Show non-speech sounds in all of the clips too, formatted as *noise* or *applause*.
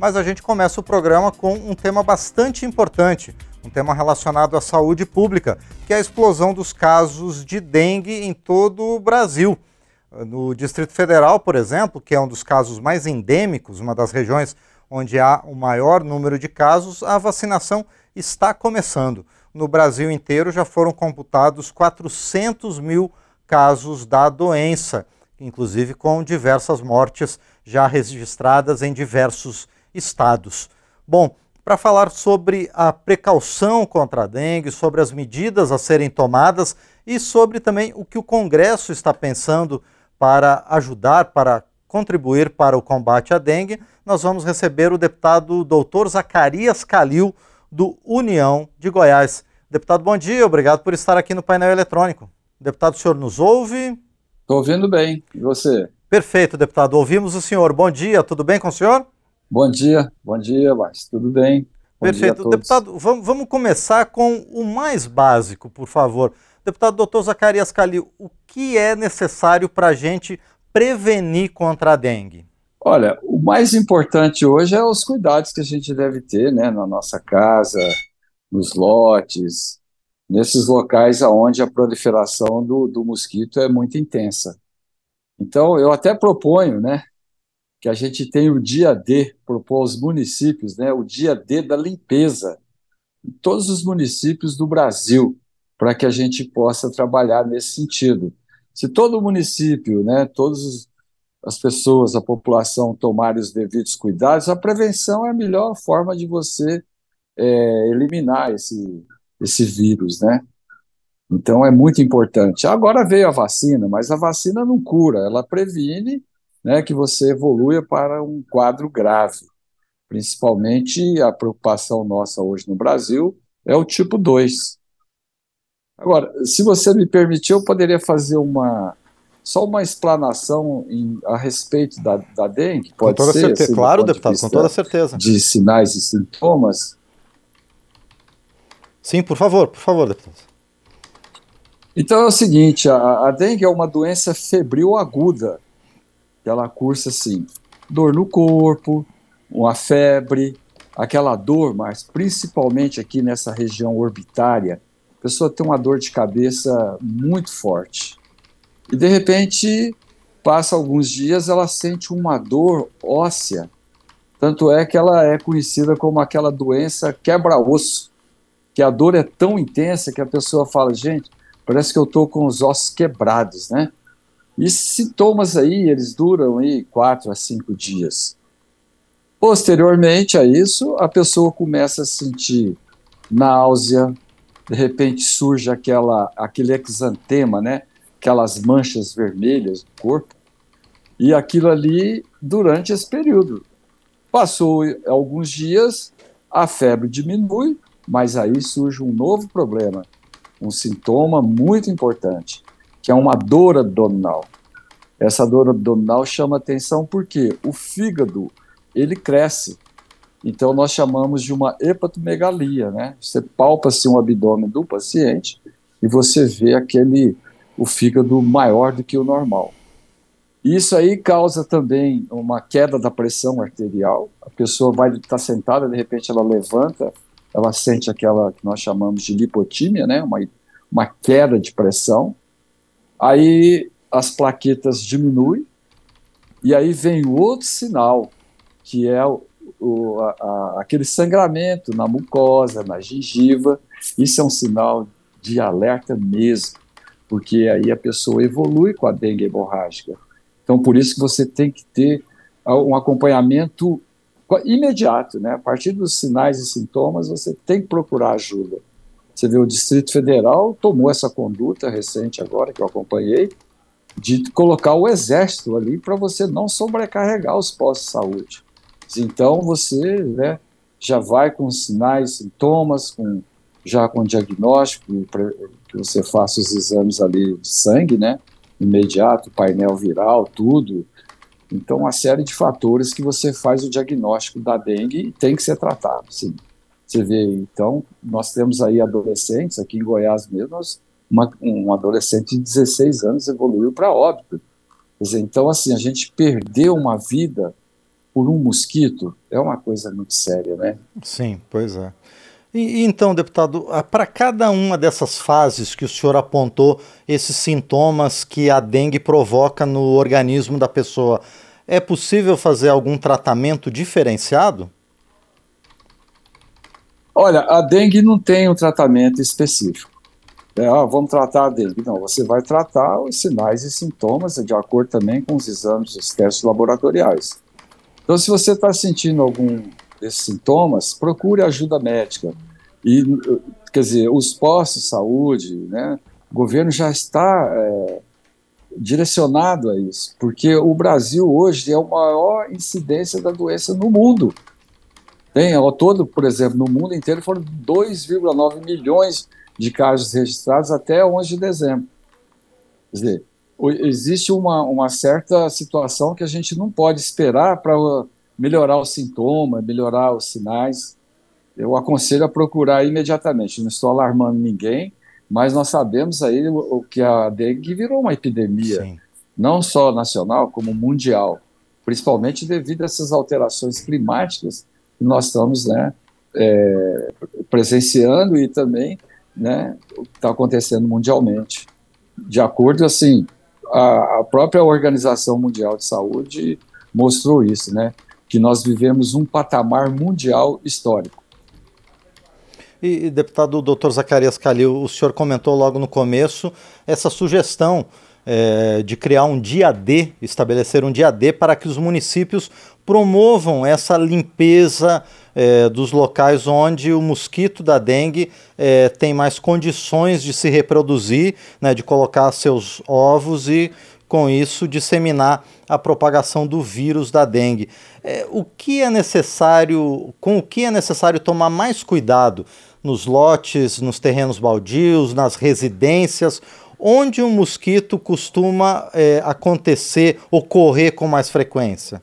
mas a gente começa o programa com um tema bastante importante, um tema relacionado à saúde pública, que é a explosão dos casos de dengue em todo o Brasil. No Distrito Federal, por exemplo, que é um dos casos mais endêmicos, uma das regiões onde há o maior número de casos, a vacinação está começando. No Brasil inteiro já foram computados 400 mil casos da doença, inclusive com diversas mortes já registradas em diversos estados. Bom, para falar sobre a precaução contra a dengue, sobre as medidas a serem tomadas e sobre também o que o Congresso está pensando para ajudar, para contribuir para o combate à dengue, nós vamos receber o deputado doutor Zacarias Calil, do União de Goiás. Deputado, bom dia, obrigado por estar aqui no painel eletrônico. Deputado, o senhor nos ouve? Estou ouvindo bem, e você? Perfeito, deputado, ouvimos o senhor. Bom dia, tudo bem com o senhor? Bom dia, bom dia, mas tudo bem. Bom Perfeito. Deputado, vamos, vamos, começar com o mais básico, por favor. Deputado doutor Zacarias Calil, o que é necessário para a gente prevenir contra a dengue? Olha, o mais importante hoje é os cuidados que a gente deve ter né, na nossa casa, nos lotes, nesses locais onde a proliferação do, do mosquito é muito intensa. Então, eu até proponho, né, que a gente tem o dia D, propor aos municípios, né, o dia D da limpeza em todos os municípios do Brasil, para que a gente possa trabalhar nesse sentido. Se todo município, né, todas as pessoas, a população tomarem os devidos cuidados, a prevenção é a melhor forma de você é, eliminar esse, esse vírus, né? Então é muito importante. Agora veio a vacina, mas a vacina não cura, ela previne né, que você evolua para um quadro grave. Principalmente a preocupação nossa hoje no Brasil é o tipo 2. Agora, se você me permitir, eu poderia fazer uma só uma explanação em, a respeito da, da dengue, pode com toda ser? Certeza. Assim, claro, deputado, com toda certeza. De sinais e sintomas. Sim, por favor, por favor, deputado. Então é o seguinte, a, a dengue é uma doença febril aguda, ela cursa assim, dor no corpo, uma febre, aquela dor, mas principalmente aqui nessa região orbitária, a pessoa tem uma dor de cabeça muito forte. E de repente, passa alguns dias, ela sente uma dor óssea. Tanto é que ela é conhecida como aquela doença quebra-osso, que a dor é tão intensa que a pessoa fala, gente, parece que eu estou com os ossos quebrados, né? E sintomas aí, eles duram aí quatro a cinco dias. Posteriormente a isso, a pessoa começa a sentir náusea, de repente surge aquela, aquele exantema, né? aquelas manchas vermelhas do corpo, e aquilo ali durante esse período. Passou alguns dias, a febre diminui, mas aí surge um novo problema, um sintoma muito importante, que é uma dor abdominal. Essa dor abdominal chama atenção porque o fígado ele cresce. Então nós chamamos de uma hepatomegalia, né? Você palpa-se um abdômen do paciente e você vê aquele o fígado maior do que o normal. Isso aí causa também uma queda da pressão arterial. A pessoa vai estar tá sentada, de repente ela levanta, ela sente aquela que nós chamamos de lipotímia, né? Uma, uma queda de pressão. Aí as plaquetas diminuem, e aí vem o outro sinal, que é o, o, a, a, aquele sangramento na mucosa, na gengiva. Isso é um sinal de alerta mesmo, porque aí a pessoa evolui com a dengue hemorrágica. Então, por isso que você tem que ter um acompanhamento imediato, né? A partir dos sinais e sintomas, você tem que procurar ajuda. Você vê, o Distrito Federal tomou essa conduta recente agora, que eu acompanhei, de colocar o exército ali para você não sobrecarregar os postos de saúde. Então você né, já vai com sinais, sintomas, com, já com diagnóstico, que você faça os exames ali de sangue, né, imediato, painel viral, tudo. Então, uma série de fatores que você faz o diagnóstico da dengue e tem que ser tratado, sim. Você vê, então, nós temos aí adolescentes, aqui em Goiás mesmo, uma, um adolescente de 16 anos evoluiu para óbito. Dizer, então, assim, a gente perdeu uma vida por um mosquito é uma coisa muito séria, né? Sim, pois é. E, então, deputado, para cada uma dessas fases que o senhor apontou, esses sintomas que a dengue provoca no organismo da pessoa, é possível fazer algum tratamento diferenciado? Olha, a dengue não tem um tratamento específico. É, ah, vamos tratar a dengue. Não, você vai tratar os sinais e sintomas de acordo também com os exames, os testes laboratoriais. Então, se você está sentindo algum desses sintomas, procure ajuda médica. E, quer dizer, os postos de saúde, né, o governo já está é, direcionado a isso, porque o Brasil hoje é a maior incidência da doença no mundo. Tem, ao todo, por exemplo, no mundo inteiro foram 2,9 milhões de casos registrados até 11 de dezembro. Quer dizer, existe uma, uma certa situação que a gente não pode esperar para melhorar os sintomas, melhorar os sinais. Eu aconselho a procurar imediatamente. Não estou alarmando ninguém, mas nós sabemos aí o, que a dengue virou uma epidemia, Sim. não só nacional, como mundial, principalmente devido a essas alterações climáticas nós estamos né, é, presenciando e também né, o que está acontecendo mundialmente. De acordo, assim, a, a própria Organização Mundial de Saúde mostrou isso, né? Que nós vivemos um patamar mundial histórico. E, e deputado doutor Zacarias Calil, o senhor comentou logo no começo essa sugestão é, de criar um dia D, estabelecer um dia D para que os municípios promovam essa limpeza é, dos locais onde o mosquito da dengue é, tem mais condições de se reproduzir, né, de colocar seus ovos e com isso disseminar a propagação do vírus da dengue. É, o que é necessário, com o que é necessário tomar mais cuidado nos lotes, nos terrenos baldios, nas residências, onde o um mosquito costuma é, acontecer, ocorrer com mais frequência?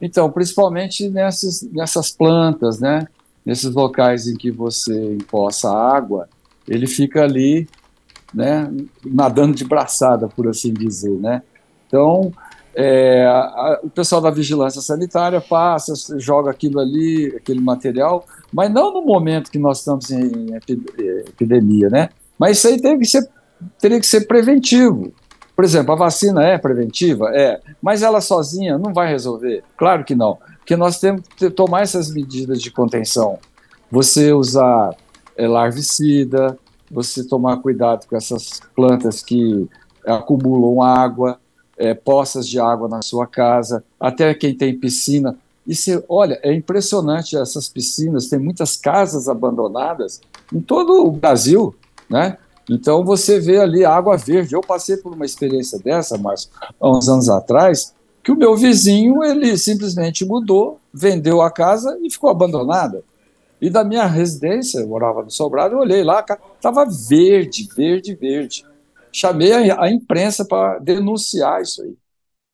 Então, principalmente nessas, nessas plantas, né? Nesses locais em que você empoça água, ele fica ali, né? Nadando de braçada, por assim dizer, né? Então, é, a, o pessoal da vigilância sanitária passa, joga aquilo ali, aquele material, mas não no momento que nós estamos em epidemia, né? Mas isso aí tem que ser, teria que ser preventivo. Por exemplo, a vacina é preventiva? É. Mas ela sozinha não vai resolver? Claro que não. Porque nós temos que tomar essas medidas de contenção. Você usar é, larvicida, você tomar cuidado com essas plantas que acumulam água, é, poças de água na sua casa, até quem tem piscina. E olha, é impressionante essas piscinas, tem muitas casas abandonadas em todo o Brasil, né? Então você vê ali água verde. Eu passei por uma experiência dessa, Márcio, há uns anos atrás, que o meu vizinho ele simplesmente mudou, vendeu a casa e ficou abandonada. E da minha residência, eu morava no Sobrado, eu olhei lá, estava verde, verde, verde. Chamei a, a imprensa para denunciar isso aí.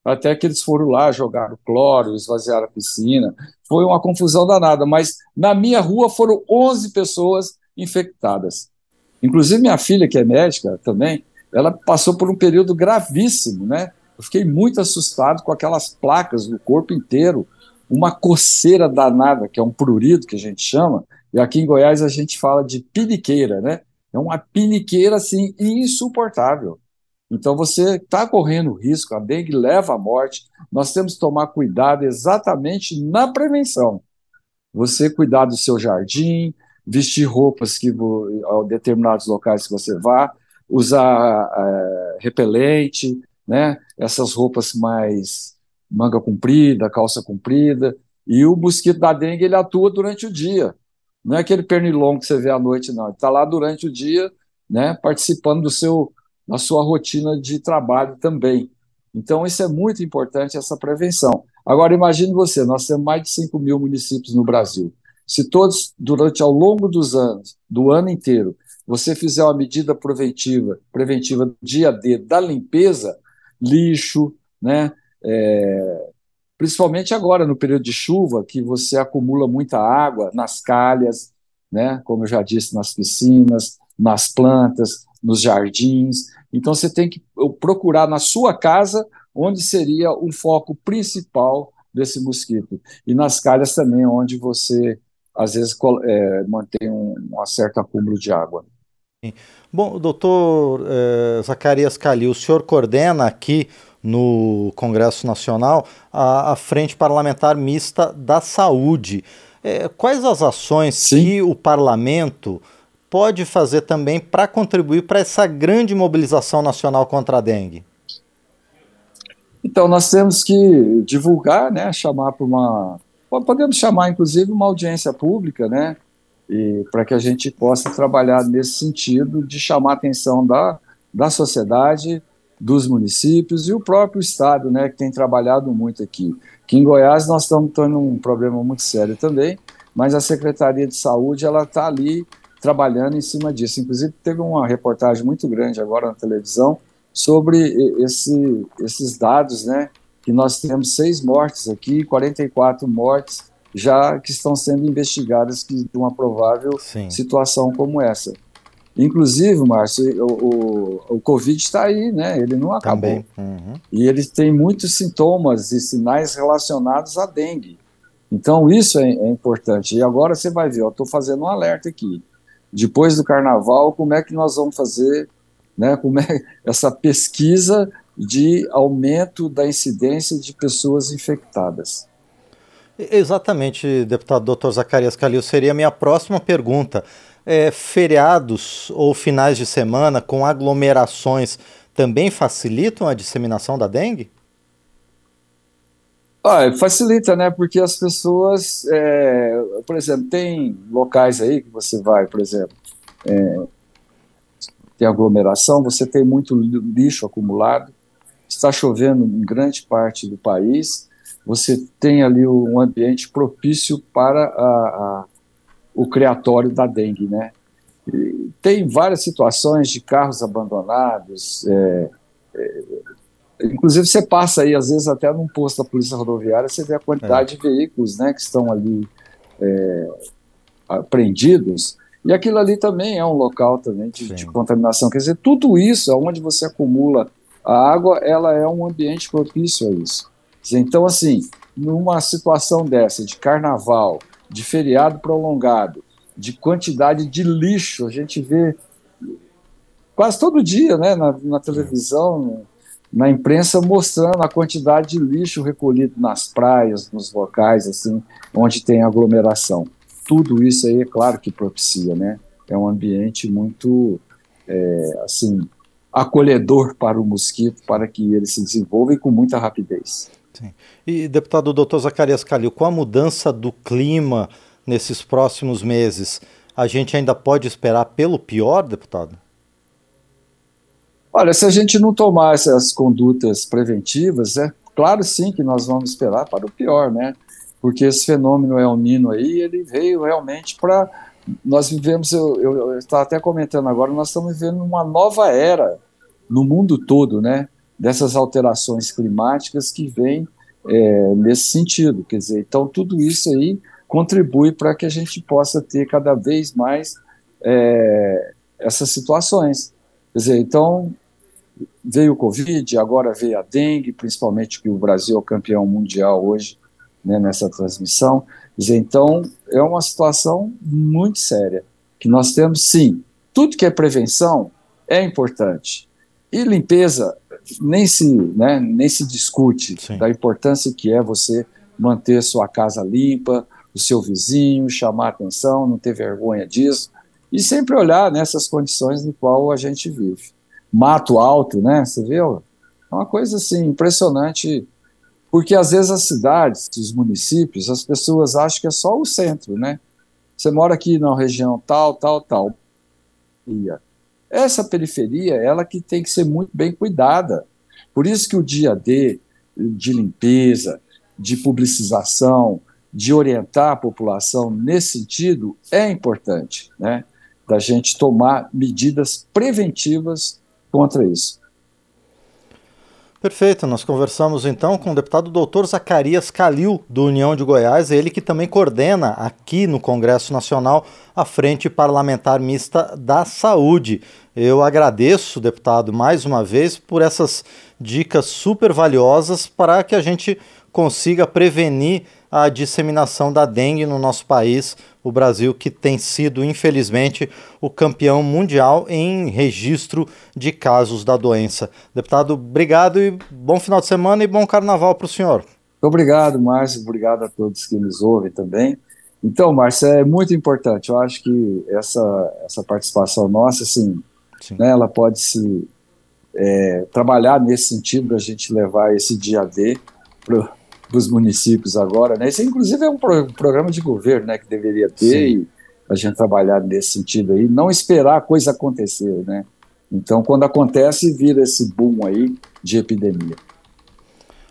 Até que eles foram lá, jogaram cloro, esvaziaram a piscina. Foi uma confusão danada, mas na minha rua foram 11 pessoas infectadas. Inclusive, minha filha, que é médica também, ela passou por um período gravíssimo, né? Eu fiquei muito assustado com aquelas placas no corpo inteiro, uma coceira danada, que é um prurido que a gente chama, e aqui em Goiás a gente fala de piniqueira, né? É uma piniqueira, assim, insuportável. Então você está correndo risco, a dengue leva à morte, nós temos que tomar cuidado exatamente na prevenção. Você cuidar do seu jardim, vestir roupas que a determinados locais que você vá, usar é, repelente, né? Essas roupas mais manga comprida, calça comprida. E o mosquito da dengue ele atua durante o dia. Não é aquele pernilongo que você vê à noite, não. Ele está lá durante o dia, né? Participando do seu, da sua rotina de trabalho também. Então, isso é muito importante, essa prevenção. Agora, imagine você, nós temos mais de 5 mil municípios no Brasil. Se todos, durante ao longo dos anos, do ano inteiro, você fizer uma medida preventiva, preventiva dia D da limpeza, lixo, né? É, principalmente agora no período de chuva, que você acumula muita água nas calhas, né? Como eu já disse, nas piscinas, nas plantas, nos jardins. Então você tem que procurar na sua casa onde seria o foco principal desse mosquito. E nas calhas também, onde você, às vezes, é, mantém um, um certo acúmulo de água. Bom, doutor eh, Zacarias Calil, o senhor coordena aqui no Congresso Nacional a, a Frente Parlamentar Mista da Saúde. Eh, quais as ações Sim. que o parlamento pode fazer também para contribuir para essa grande mobilização nacional contra a dengue? Então, nós temos que divulgar, né, chamar para uma. Podemos chamar, inclusive, uma audiência pública, né, para que a gente possa trabalhar nesse sentido de chamar a atenção da, da sociedade, dos municípios e o próprio Estado, né, que tem trabalhado muito aqui. Que em Goiás nós estamos tendo um problema muito sério também, mas a Secretaria de Saúde ela está ali trabalhando em cima disso. Inclusive teve uma reportagem muito grande agora na televisão sobre esse, esses dados, né, que nós temos seis mortes aqui, 44 mortes já que estão sendo investigadas de uma provável Sim. situação como essa. Inclusive, Márcio, o, o, o Covid está aí, né? Ele não acabou. Uhum. E ele tem muitos sintomas e sinais relacionados à dengue. Então, isso é, é importante. E agora você vai ver, eu estou fazendo um alerta aqui. Depois do carnaval, como é que nós vamos fazer né, como é *laughs* essa pesquisa de aumento da incidência de pessoas infectadas? Exatamente, deputado Dr. Zacarias Calil, seria a minha próxima pergunta. É, feriados ou finais de semana com aglomerações também facilitam a disseminação da dengue? Ah, facilita, né? Porque as pessoas, é, por exemplo, tem locais aí que você vai, por exemplo, é, tem aglomeração, você tem muito lixo acumulado, está chovendo em grande parte do país, você tem ali um ambiente propício para a, a, o criatório da dengue, né? E tem várias situações de carros abandonados, é, é, inclusive você passa aí, às vezes até num posto da polícia rodoviária, você vê a quantidade é. de veículos né, que estão ali é, apreendidos, e aquilo ali também é um local também de, de, contaminação, quer dizer, tudo isso, onde você acumula a água, ela é um ambiente propício a isso. Então, assim, numa situação dessa, de carnaval, de feriado prolongado, de quantidade de lixo, a gente vê quase todo dia, né, na, na televisão, na imprensa, mostrando a quantidade de lixo recolhido nas praias, nos locais, assim, onde tem aglomeração. Tudo isso aí, é claro que propicia, né? É um ambiente muito, é, assim, acolhedor para o mosquito, para que ele se desenvolva e com muita rapidez. Sim. E, deputado doutor Zacarias Calil, com a mudança do clima nesses próximos meses, a gente ainda pode esperar pelo pior, deputado? Olha, se a gente não tomar essas condutas preventivas, é claro sim que nós vamos esperar para o pior, né? Porque esse fenômeno El Nino aí, ele veio realmente para. Nós vivemos, eu estava até comentando agora, nós estamos vivendo uma nova era no mundo todo, né? dessas alterações climáticas que vêm é, nesse sentido. Quer dizer, então tudo isso aí contribui para que a gente possa ter cada vez mais é, essas situações. Quer dizer, então veio o Covid, agora veio a dengue, principalmente que o Brasil é o campeão mundial hoje né, nessa transmissão. Então é uma situação muito séria que nós temos, sim. Tudo que é prevenção é importante. E limpeza nem se, né, nem se discute Sim. da importância que é você manter sua casa limpa, o seu vizinho, chamar atenção, não ter vergonha disso, e sempre olhar nessas condições no qual a gente vive. Mato alto, né? Você viu? É uma coisa assim impressionante, porque às vezes as cidades, os municípios, as pessoas acham que é só o centro, né? Você mora aqui na região tal, tal, tal. Essa periferia, ela que tem que ser muito bem cuidada. Por isso que o dia D de limpeza, de publicização, de orientar a população nesse sentido é importante, né? Da gente tomar medidas preventivas contra isso. Perfeito, nós conversamos então com o deputado doutor Zacarias Calil, do União de Goiás, ele que também coordena aqui no Congresso Nacional a Frente Parlamentar Mista da Saúde. Eu agradeço, deputado, mais uma vez por essas dicas super valiosas para que a gente consiga prevenir a disseminação da dengue no nosso país, o Brasil que tem sido, infelizmente, o campeão mundial em registro de casos da doença. Deputado, obrigado e bom final de semana e bom carnaval para o senhor. Obrigado, Márcio, obrigado a todos que nos ouvem também. Então, Márcio, é muito importante. Eu acho que essa, essa participação nossa, assim, né, ela pode se é, trabalhar nesse sentido da gente levar esse dia D para dos municípios agora, né? Esse, inclusive, é um, pro, um programa de governo, né? Que deveria ter Sim. e a gente trabalhar nesse sentido aí, não esperar a coisa acontecer, né? Então, quando acontece, vira esse boom aí de epidemia.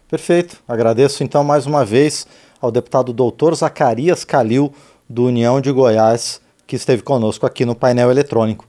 Perfeito. Agradeço, então, mais uma vez ao deputado doutor Zacarias Calil, do União de Goiás, que esteve conosco aqui no painel eletrônico.